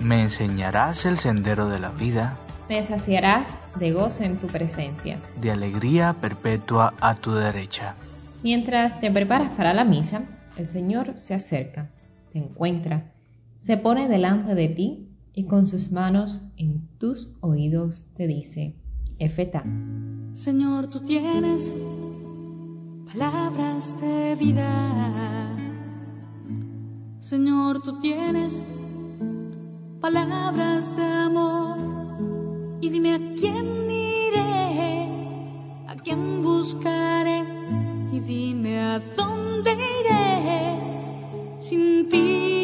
Me enseñarás el sendero de la vida, Me saciarás de gozo en tu presencia. de alegría perpetua a tu derecha. Mientras te preparas para la misa, el Señor se acerca, te encuentra, se pone delante de ti y con sus manos en tus oídos te dice, Efeta, Señor, tú tienes palabras de vida. Señor, tú tienes palabras de amor. Y dime a quién iré, a quién buscaré. Y dime a dónde iré sin ti.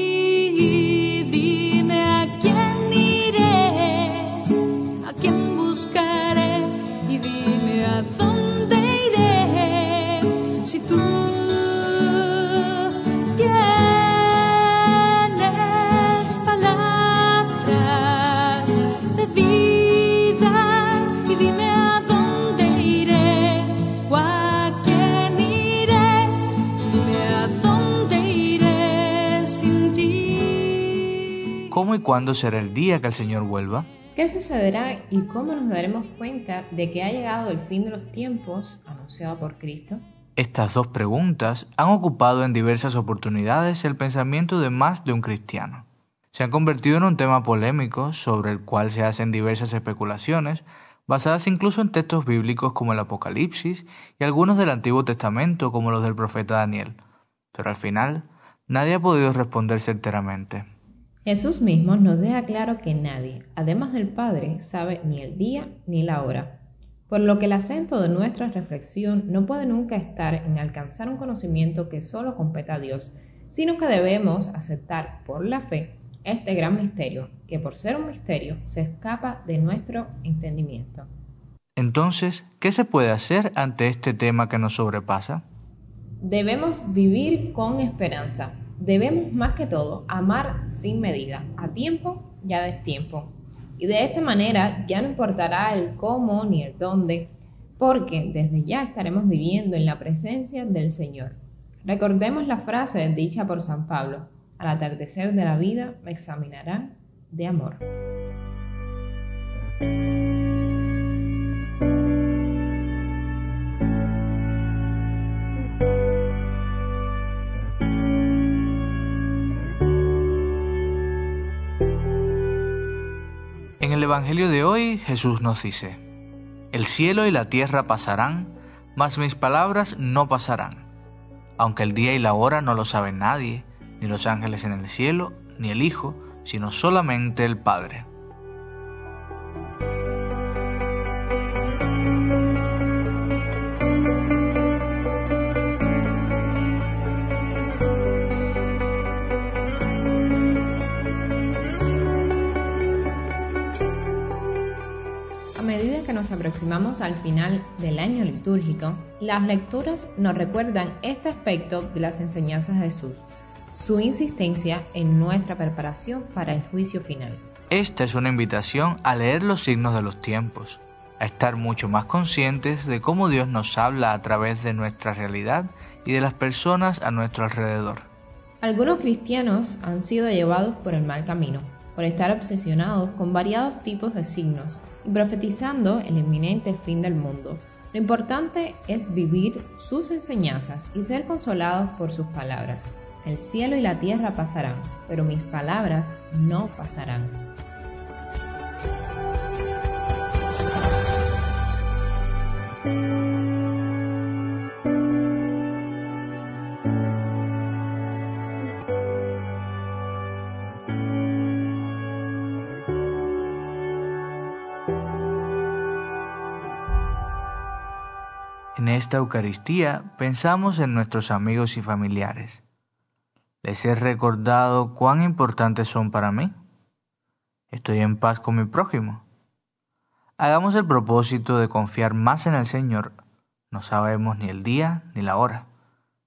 Y cuándo será el día que el Señor vuelva? ¿qué sucederá y cómo nos daremos cuenta de que ha llegado el fin de los tiempos anunciado por Cristo? Estas dos preguntas han ocupado en diversas oportunidades el pensamiento de más de un cristiano. Se han convertido en un tema polémico sobre el cual se hacen diversas especulaciones, basadas incluso en textos bíblicos como el Apocalipsis y algunos del Antiguo Testamento como los del profeta Daniel. Pero al final, nadie ha podido responder certeramente. Jesús mismo nos deja claro que nadie, además del Padre, sabe ni el día ni la hora, por lo que el acento de nuestra reflexión no puede nunca estar en alcanzar un conocimiento que solo compete a Dios, sino que debemos aceptar por la fe este gran misterio, que por ser un misterio se escapa de nuestro entendimiento. Entonces, ¿qué se puede hacer ante este tema que nos sobrepasa? Debemos vivir con esperanza. Debemos más que todo amar sin medida, a tiempo y a destiempo. Y de esta manera ya no importará el cómo ni el dónde, porque desde ya estaremos viviendo en la presencia del Señor. Recordemos la frase dicha por San Pablo, al atardecer de la vida me examinarán de amor. Evangelio de hoy Jesús nos dice, El cielo y la tierra pasarán, mas mis palabras no pasarán. Aunque el día y la hora no lo sabe nadie, ni los ángeles en el cielo, ni el Hijo, sino solamente el Padre. Nos aproximamos al final del año litúrgico, las lecturas nos recuerdan este aspecto de las enseñanzas de Jesús, su insistencia en nuestra preparación para el juicio final. Esta es una invitación a leer los signos de los tiempos, a estar mucho más conscientes de cómo Dios nos habla a través de nuestra realidad y de las personas a nuestro alrededor. Algunos cristianos han sido llevados por el mal camino, por estar obsesionados con variados tipos de signos y profetizando el inminente fin del mundo. Lo importante es vivir sus enseñanzas y ser consolados por sus palabras. El cielo y la tierra pasarán, pero mis palabras no pasarán. En esta Eucaristía pensamos en nuestros amigos y familiares. ¿Les he recordado cuán importantes son para mí? ¿Estoy en paz con mi prójimo? Hagamos el propósito de confiar más en el Señor. No sabemos ni el día ni la hora,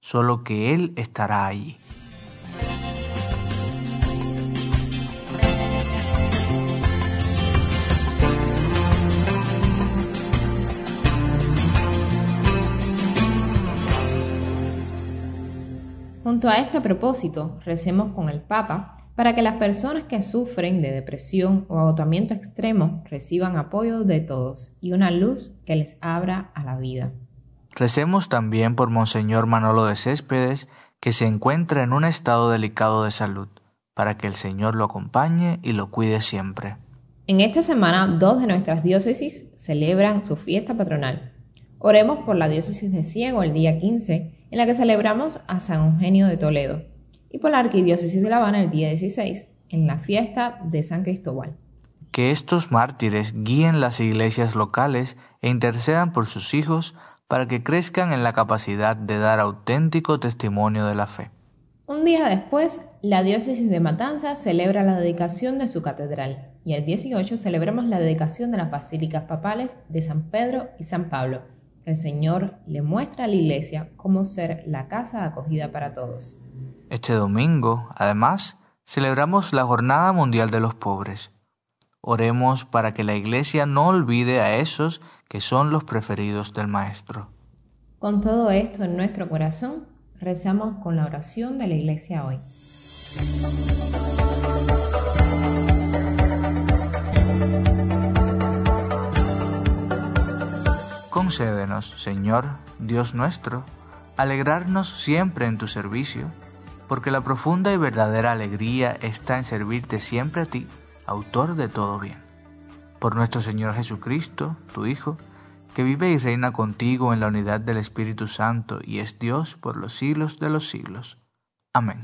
solo que Él estará allí. Junto a este propósito, recemos con el Papa para que las personas que sufren de depresión o agotamiento extremo reciban apoyo de todos y una luz que les abra a la vida. Recemos también por Monseñor Manolo de Céspedes, que se encuentra en un estado delicado de salud, para que el Señor lo acompañe y lo cuide siempre. En esta semana, dos de nuestras diócesis celebran su fiesta patronal. Oremos por la diócesis de Ciego el día 15, en la que celebramos a San Eugenio de Toledo, y por la arquidiócesis de La Habana el día 16, en la fiesta de San Cristóbal. Que estos mártires guíen las iglesias locales e intercedan por sus hijos para que crezcan en la capacidad de dar auténtico testimonio de la fe. Un día después, la diócesis de Matanzas celebra la dedicación de su catedral y el 18 celebramos la dedicación de las basílicas papales de San Pedro y San Pablo. El Señor le muestra a la iglesia cómo ser la casa acogida para todos. Este domingo, además, celebramos la Jornada Mundial de los Pobres. Oremos para que la Iglesia no olvide a esos que son los preferidos del Maestro. Con todo esto en nuestro corazón, rezamos con la oración de la Iglesia hoy. Concédenos, Señor, Dios nuestro, alegrarnos siempre en tu servicio, porque la profunda y verdadera alegría está en servirte siempre a ti, autor de todo bien. Por nuestro Señor Jesucristo, tu Hijo, que vive y reina contigo en la unidad del Espíritu Santo y es Dios por los siglos de los siglos. Amén.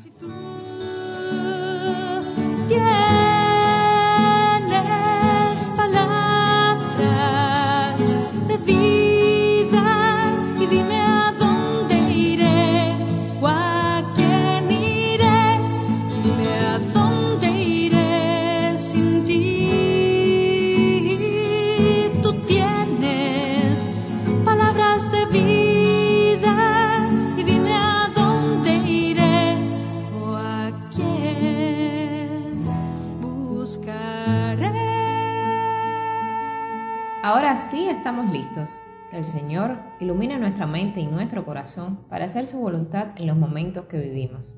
El Señor ilumine nuestra mente y nuestro corazón para hacer su voluntad en los momentos que vivimos.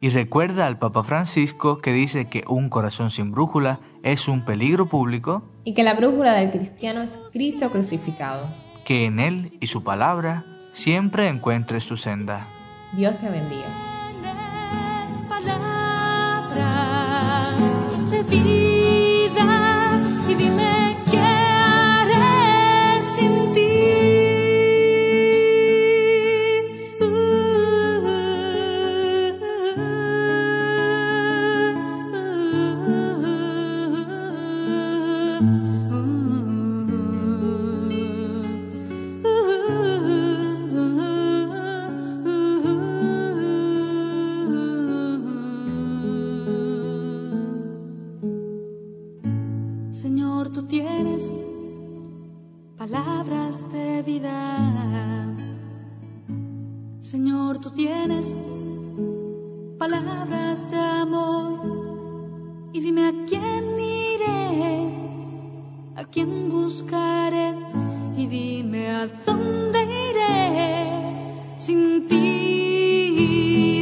Y recuerda al Papa Francisco que dice que un corazón sin brújula es un peligro público, Y que la brújula del cristiano es Cristo crucificado. que en él y su palabra siempre encuentres tu senda. Dios te bendiga. Señor, tú tienes palabras de vida. Señor, tú tienes palabras de amor. Y dime a quién iré, a quién buscaré. Y dime a dónde iré sin ti.